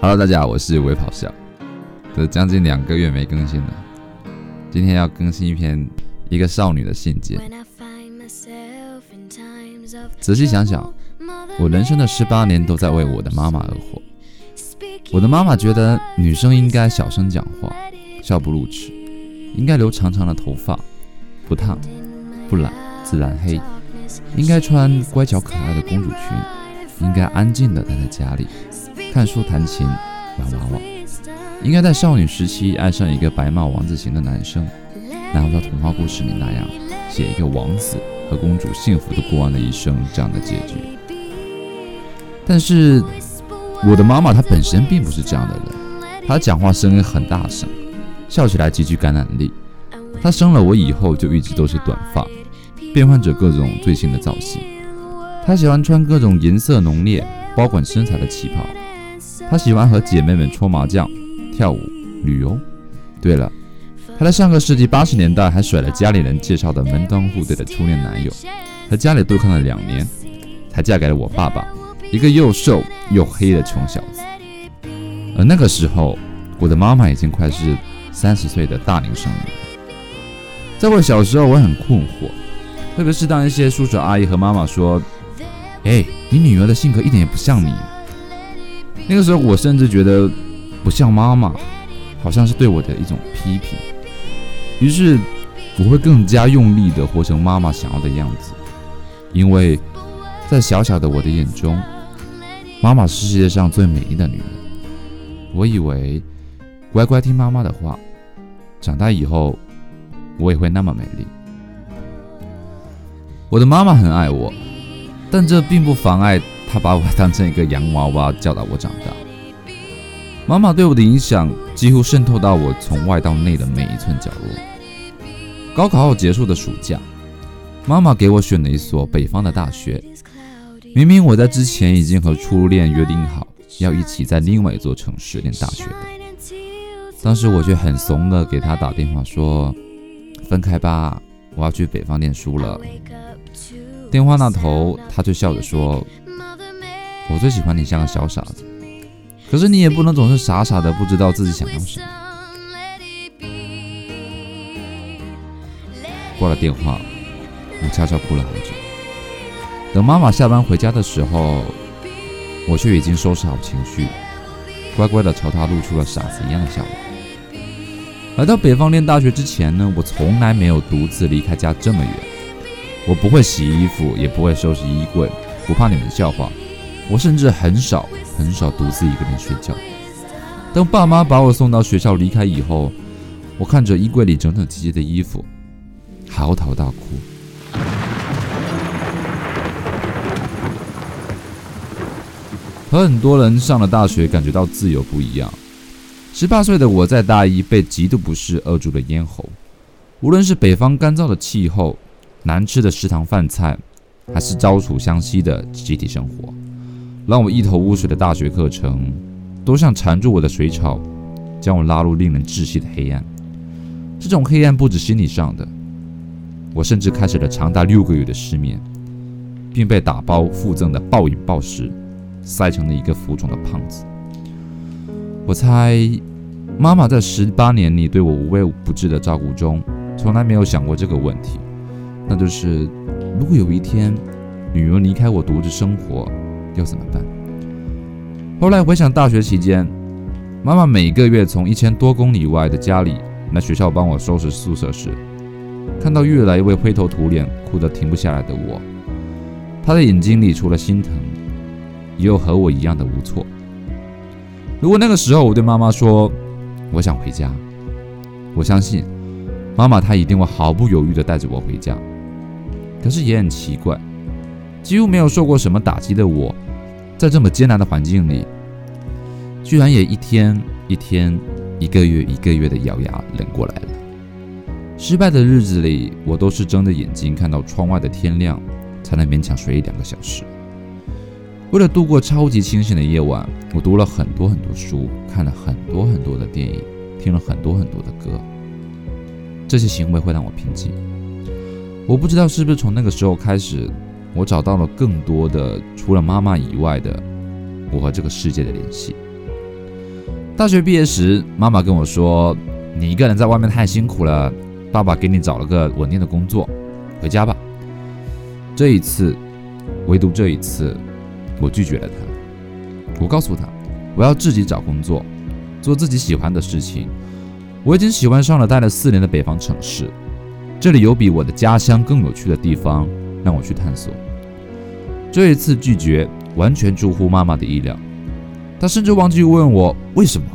Hello，大家好，我是微跑笑。这将近两个月没更新了，今天要更新一篇一个少女的信件。仔细想想，我人生的十八年都在为我的妈妈而活。我的妈妈觉得女生应该小声讲话，笑不露齿，应该留长长的头发，不烫不染自然黑，应该穿乖巧可爱的公主裙，应该安静的待在家里。看书、弹琴、玩娃娃，应该在少女时期爱上一个白马王子型的男生，然后像童话故事里那样写一个王子和公主幸福的过完了一生这样的结局。但是我的妈妈她本身并不是这样的人，她讲话声音很大声，笑起来极具感染力。她生了我以后就一直都是短发，变换着各种最新的造型。她喜欢穿各种颜色浓烈、包管身材的旗袍。她喜欢和姐妹们搓麻将、跳舞、旅游。对了，她在上个世纪八十年代还甩了家里人介绍的门当户对的初恋男友，和家里对抗了两年，才嫁给了我爸爸，一个又瘦又黑的穷小子。而那个时候，我的妈妈已经快是三十岁的大龄剩女。在我小时候，我很困惑，特别是当一些叔叔阿姨和妈妈说：“哎，你女儿的性格一点也不像你。”那个时候，我甚至觉得不像妈妈，好像是对我的一种批评。于是，我会更加用力地活成妈妈想要的样子，因为在小小的我的眼中，妈妈是世界上最美丽的女人。我以为乖乖听妈妈的话，长大以后我也会那么美丽。我的妈妈很爱我，但这并不妨碍。他把我当成一个洋娃娃教导我长大。妈妈对我的影响几乎渗透到我从外到内的每一寸角落。高考后结束的暑假，妈妈给我选了一所北方的大学。明明我在之前已经和初恋约定好要一起在另外一座城市念大学的，当时我却很怂的给他打电话说：“分开吧，我要去北方念书了。”电话那头，他却笑着说。我最喜欢你像个小傻子，可是你也不能总是傻傻的不知道自己想要什么。挂了电话，我悄悄哭了好久。等妈妈下班回家的时候，我却已经收拾好情绪，乖乖的朝她露出了傻子一样的笑容。来到北方念大学之前呢，我从来没有独自离开家这么远。我不会洗衣服，也不会收拾衣柜，不怕你们笑话。我甚至很少很少独自一个人睡觉。当爸妈把我送到学校离开以后，我看着衣柜里整整齐齐的衣服，嚎啕大哭。和很多人上了大学感觉到自由不一样。十八岁的我在大一被极度不适扼住了咽喉。无论是北方干燥的气候、难吃的食堂饭菜，还是朝楚相夕的集体生活。让我一头雾水的大学课程，都像缠住我的水草，将我拉入令人窒息的黑暗。这种黑暗不止心理上的，我甚至开始了长达六个月的失眠，并被打包附赠的暴饮暴食塞成了一个浮肿的胖子。我猜，妈妈在十八年里对我无微不至的照顾中，从来没有想过这个问题，那就是，如果有一天，女儿离开我独自生活。要怎么办？后来回想大学期间，妈妈每个月从一千多公里外的家里来学校帮我收拾宿舍时，看到越来越灰头土脸、哭得停不下来的我，她的眼睛里除了心疼，也有和我一样的无措。如果那个时候我对妈妈说我想回家，我相信妈妈她一定会毫不犹豫地带着我回家。可是也很奇怪。几乎没有受过什么打击的我，在这么艰难的环境里，居然也一天一天、一个月一个月的咬牙忍过来了。失败的日子里，我都是睁着眼睛看到窗外的天亮，才能勉强睡一两个小时。为了度过超级清醒的夜晚，我读了很多很多书，看了很多很多的电影，听了很多很多的歌。这些行为会让我平静。我不知道是不是从那个时候开始。我找到了更多的除了妈妈以外的我和这个世界的联系。大学毕业时，妈妈跟我说：“你一个人在外面太辛苦了，爸爸给你找了个稳定的工作，回家吧。”这一次，唯独这一次，我拒绝了他。我告诉他，我要自己找工作，做自己喜欢的事情。我已经喜欢上了待了四年的北方城市，这里有比我的家乡更有趣的地方让我去探索。这一次拒绝完全出乎妈妈的意料，她甚至忘记问我为什么，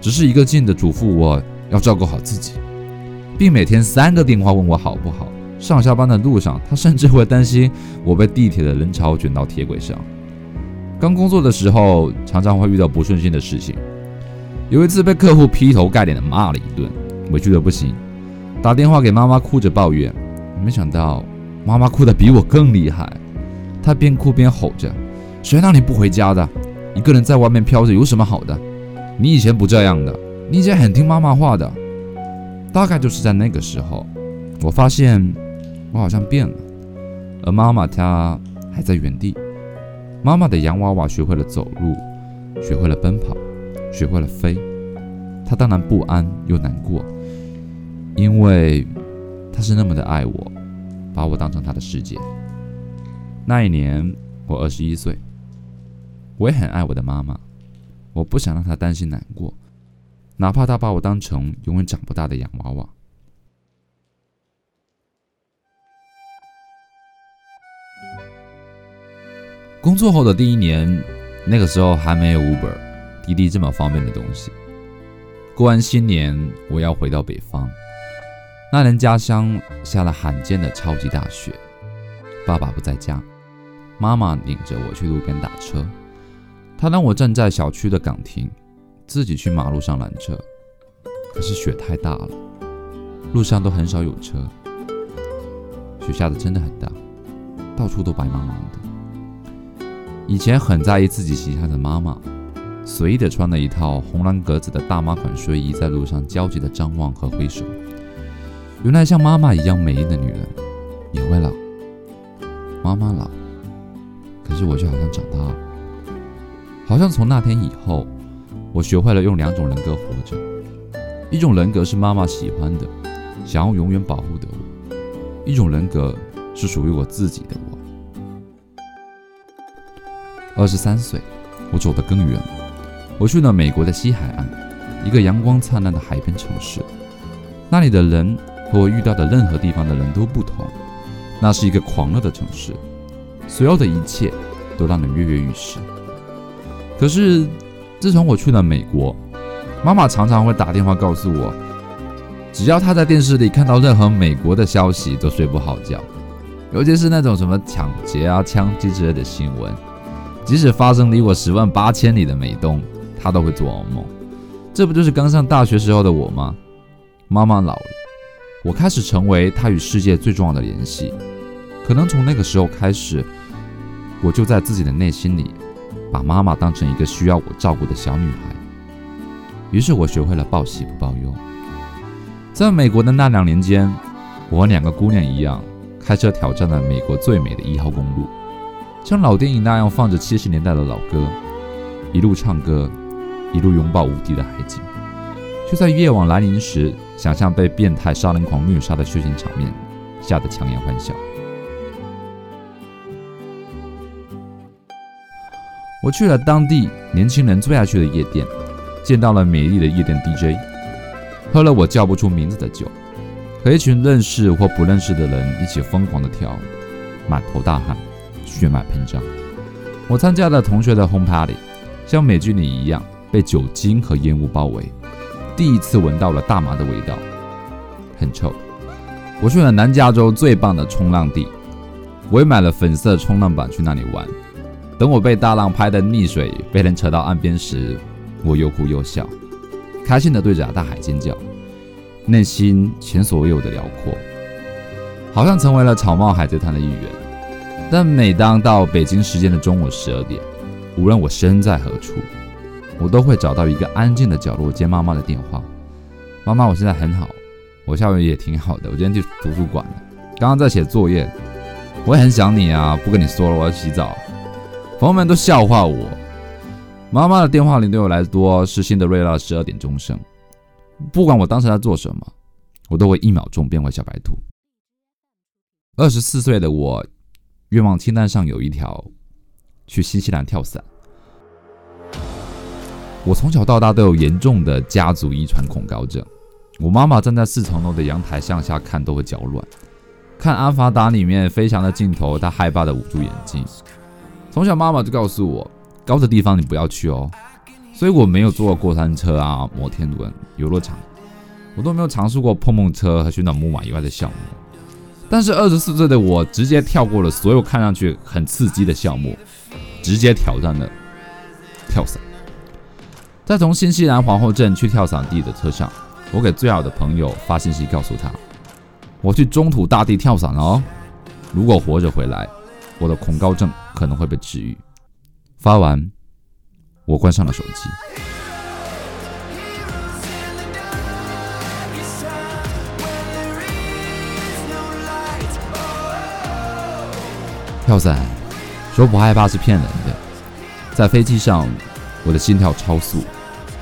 只是一个劲的嘱咐我要照顾好自己，并每天三个电话问我好不好。上下班的路上，她甚至会担心我被地铁的人潮卷到铁轨上。刚工作的时候，常常会遇到不顺心的事情。有一次被客户劈头盖脸的骂了一顿，委屈的不行，打电话给妈妈哭着抱怨。没想到妈妈哭得比我更厉害，她边哭边吼着：“谁让你不回家的？一个人在外面飘着有什么好的？你以前不这样的，你以前很听妈妈话的。”大概就是在那个时候，我发现我好像变了，而妈妈她还在原地。妈妈的洋娃娃学会了走路，学会了奔跑。学会了飞，她当然不安又难过，因为她是那么的爱我，把我当成他的世界。那一年我二十一岁，我也很爱我的妈妈，我不想让她担心难过，哪怕她把我当成永远长不大的洋娃娃。工作后的第一年，那个时候还没有 Uber。滴滴这么方便的东西。过完新年，我要回到北方。那年家乡下了罕见的超级大雪，爸爸不在家，妈妈领着我去路边打车。她让我站在小区的岗亭，自己去马路上拦车。可是雪太大了，路上都很少有车。雪下的真的很大，到处都白茫茫的。以前很在意自己形象的妈妈。随意的穿了一套红蓝格子的大妈款睡衣，在路上焦急的张望和挥手。原来像妈妈一样美丽的女人也会老，妈妈老，可是我却好像长大了。好像从那天以后，我学会了用两种人格活着：一种人格是妈妈喜欢的，想要永远保护的我；一种人格是属于我自己的我。二十三岁，我走得更远。我去了美国的西海岸，一个阳光灿烂的海边城市。那里的人和我遇到的任何地方的人都不同。那是一个狂热的城市，所有的一切都让人跃跃欲试。可是，自从我去了美国，妈妈常常会打电话告诉我，只要她在电视里看到任何美国的消息，都睡不好觉，尤其是那种什么抢劫啊、枪击之类的新闻，即使发生离我十万八千里的美东。她都会做噩梦，这不就是刚上大学时候的我吗？妈妈老了，我开始成为他与世界最重要的联系。可能从那个时候开始，我就在自己的内心里，把妈妈当成一个需要我照顾的小女孩。于是我学会了报喜不报忧。在美国的那两年间，我和两个姑娘一样，开车挑战了美国最美的一号公路，像老电影那样放着七十年代的老歌，一路唱歌。一路拥抱无敌的海景，就在夜晚来临时，想象被变态杀人狂虐杀的血腥场面，吓得强颜欢笑。我去了当地年轻人最爱去的夜店，见到了美丽的夜店 DJ，喝了我叫不出名字的酒，和一群认识或不认识的人一起疯狂的跳，满头大汗，血脉喷张。我参加了同学的 home party，像美剧里一样。被酒精和烟雾包围，第一次闻到了大麻的味道，很臭。我去了南加州最棒的冲浪地，我也买了粉色冲浪板去那里玩。等我被大浪拍得溺水，被人扯到岸边时，我又哭又笑，开心地对着大海尖叫，内心前所未有的辽阔，好像成为了草帽海贼团的一员。但每当到北京时间的中午十二点，无论我身在何处。我都会找到一个安静的角落接妈妈的电话。妈妈，我现在很好，我下午也挺好的。我今天去图书馆了，刚刚在写作业。我也很想你啊，不跟你说了，我要洗澡。朋友们都笑话我，妈妈的电话铃对我来说是辛德瑞拉十二点钟声。不管我当时在做什么，我都会一秒钟变回小白兔。二十四岁的我，愿望清单上有一条，去新西兰跳伞。我从小到大都有严重的家族遗传恐高症。我妈妈站在四层楼的阳台向下看都会脚软。看《阿凡达》里面飞翔的镜头，她害怕的捂住眼睛。从小妈妈就告诉我，高的地方你不要去哦。所以我没有坐过过山车啊、摩天轮、游乐场，我都没有尝试过碰碰车和旋转木马以外的项目。但是二十四岁的我直接跳过了所有看上去很刺激的项目，直接挑战了跳伞。在从新西兰皇后镇去跳伞地的车上，我给最好的朋友发信息告诉他，我去中土大地跳伞哦。如果活着回来，我的恐高症可能会被治愈。发完。我关上了手机。跳伞，说不害怕是骗人的。在飞机上，我的心跳超速，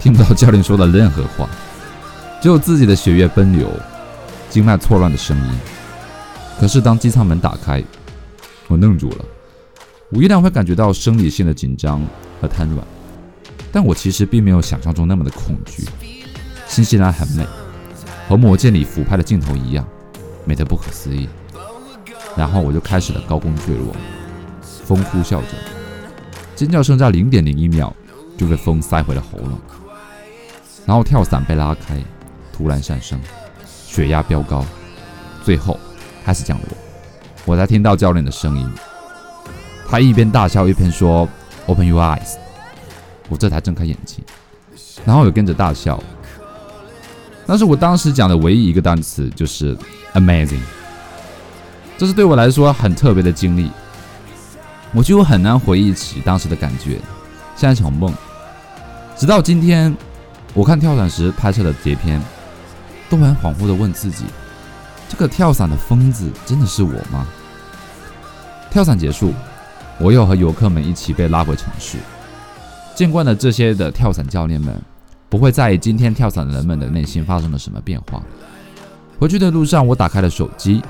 听不到教练说的任何话，只有自己的血液奔流、经脉错乱的声音。可是当机舱门打开，我愣住了。我依然会感觉到生理性的紧张和瘫软。但我其实并没有想象中那么的恐惧。新西兰很美，和魔戒里俯拍的镜头一样，美得不可思议。然后我就开始了高空坠落，风呼啸着，尖叫声在零点零一秒就被风塞回了喉咙。然后跳伞被拉开，突然上升，血压飙高，最后开始降落。我才听到教练的声音，他一边大笑一边说：“Open your eyes。”我这才睁开眼睛，然后也跟着大笑。但是我当时讲的唯一一个单词就是 “amazing”，这是对我来说很特别的经历。我几乎很难回忆起当时的感觉，像一场梦。直到今天，我看跳伞时拍摄的碟片，都很恍惚的问自己：这个跳伞的疯子真的是我吗？跳伞结束，我又和游客们一起被拉回城市。见惯了这些的跳伞教练们，不会在意今天跳伞人们的内心发生了什么变化。回去的路上，我打开了手机，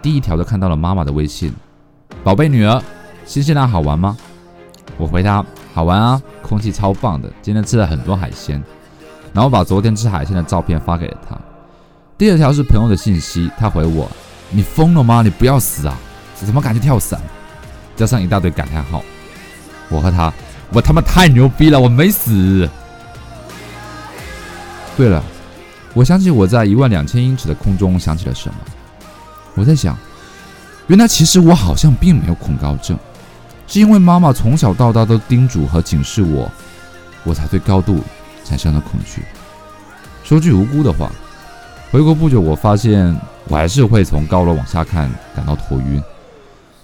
第一条就看到了妈妈的微信：“宝贝女儿，新西兰好玩吗？”我回答：“好玩啊，空气超棒的，今天吃了很多海鲜。”然后把昨天吃海鲜的照片发给了他。第二条是朋友的信息，他回我：“你疯了吗？你不要死啊！怎么敢去跳伞？”加上一大堆感叹号。我和他。我他妈太牛逼了！我没死。对了，我想起我在一万两千英尺的空中想起了什么。我在想，原来其实我好像并没有恐高症，是因为妈妈从小到大都叮嘱和警示我，我才对高度产生了恐惧。说句无辜的话，回国不久，我发现我还是会从高楼往下看感到头晕。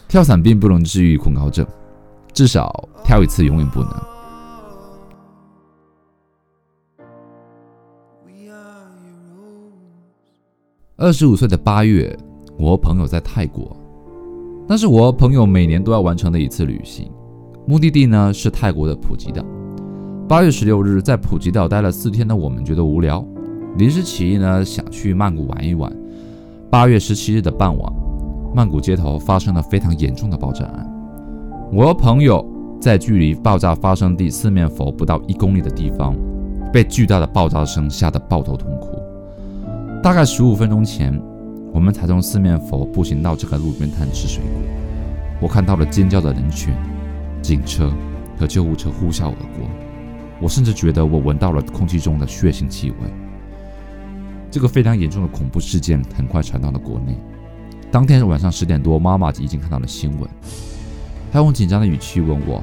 跳伞并不能治愈恐高症。至少跳一次，永远不能。二十五岁的八月，我和朋友在泰国，那是我和朋友每年都要完成的一次旅行。目的地呢是泰国的普吉岛。八月十六日，在普吉岛待了四天的我们觉得无聊，临时起意呢想去曼谷玩一玩。八月十七日的傍晚，曼谷街头发生了非常严重的爆炸案。我和朋友在距离爆炸发生地四面佛不到一公里的地方，被巨大的爆炸声吓得抱头痛哭。大概十五分钟前，我们才从四面佛步行到这个路边摊吃水果。我看到了尖叫的人群、警车和救护车呼啸而过。我甚至觉得我闻到了空气中的血腥气味。这个非常严重的恐怖事件很快传到了国内。当天晚上十点多，妈妈已经看到了新闻。她用紧张的语气问我：“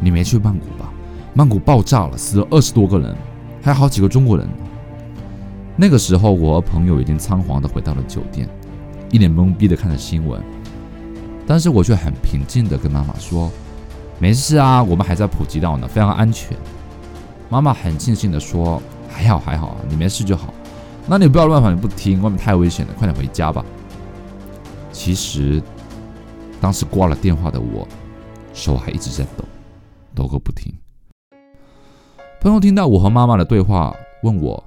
你没去曼谷吧？曼谷爆炸了，死了二十多个人，还有好几个中国人。”那个时候，我和朋友已经仓皇地回到了酒店，一脸懵逼地看着新闻。但是我却很平静地跟妈妈说：“没事啊，我们还在普吉岛呢，非常安全。”妈妈很庆幸地说：“还好还好，你没事就好。那你不要乱跑，你不听，外面太危险了，快点回家吧。”其实。当时挂了电话的我，手还一直在抖，抖个不停。朋友听到我和妈妈的对话，问我：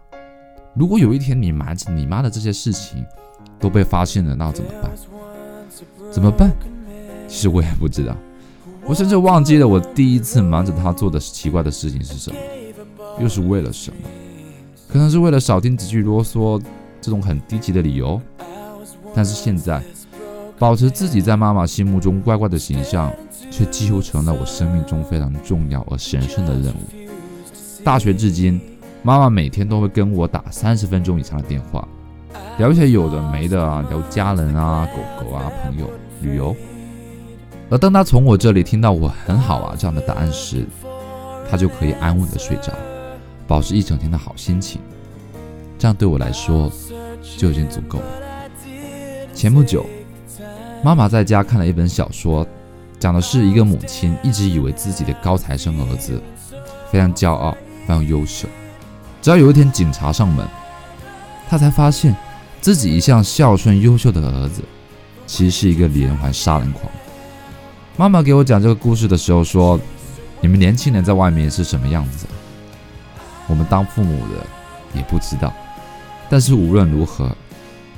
如果有一天你瞒着你妈的这些事情都被发现了，那怎么办？怎么办？其实我也不知道，我甚至忘记了我第一次瞒着她做的奇怪的事情是什么，又是为了什么？可能是为了少听几句啰嗦这种很低级的理由。但是现在，保持自己在妈妈心目中乖乖的形象，却几乎成了我生命中非常重要而神圣的任务。大学至今，妈妈每天都会跟我打三十分钟以上的电话，聊一些有的没的啊，聊家人啊、狗狗啊、朋友、旅游。而当她从我这里听到我很好啊这样的答案时，她就可以安稳的睡着，保持一整天的好心情。这样对我来说就已经足够了。前不久，妈妈在家看了一本小说，讲的是一个母亲一直以为自己的高材生儿子非常骄傲、非常优秀，直到有一天警察上门，他才发现自己一向孝顺优秀的儿子，其实是一个连环杀人狂。妈妈给我讲这个故事的时候说：“你们年轻人在外面是什么样子？我们当父母的也不知道。”但是无论如何，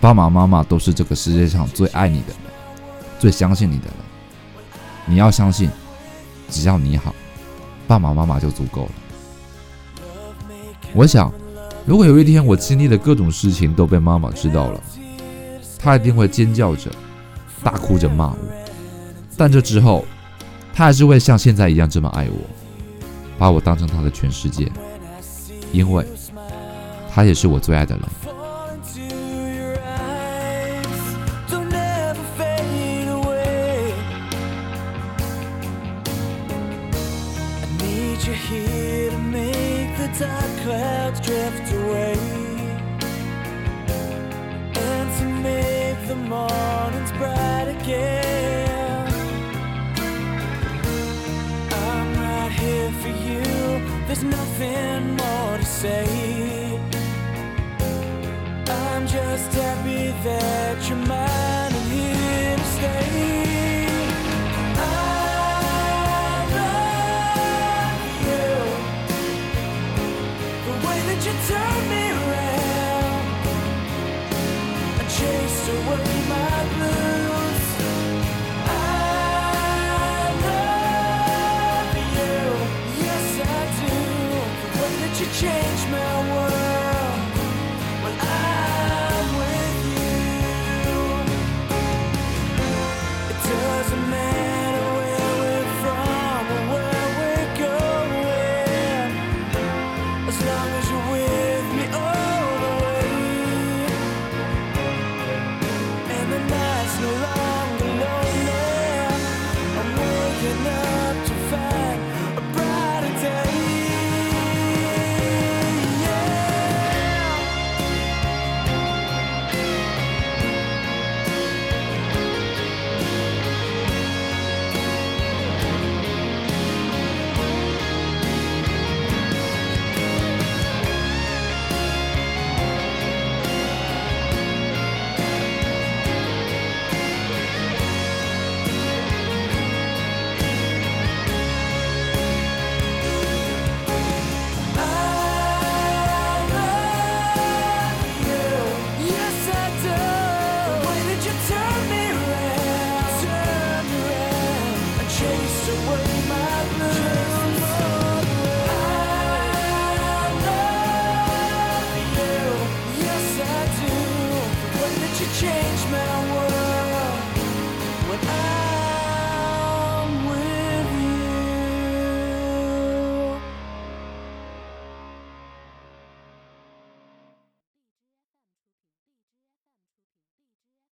爸爸妈妈都是这个世界上最爱你的人，最相信你的人。你要相信，只要你好，爸爸妈妈就足够了。我想，如果有一天我经历的各种事情都被妈妈知道了，她一定会尖叫着、大哭着骂我。但这之后，她还是会像现在一样这么爱我，把我当成她的全世界，因为她也是我最爱的人。the dark clouds drift away and to make the mornings bright again. I'm right here for you, there's nothing more to say. I'm just happy that you're mine.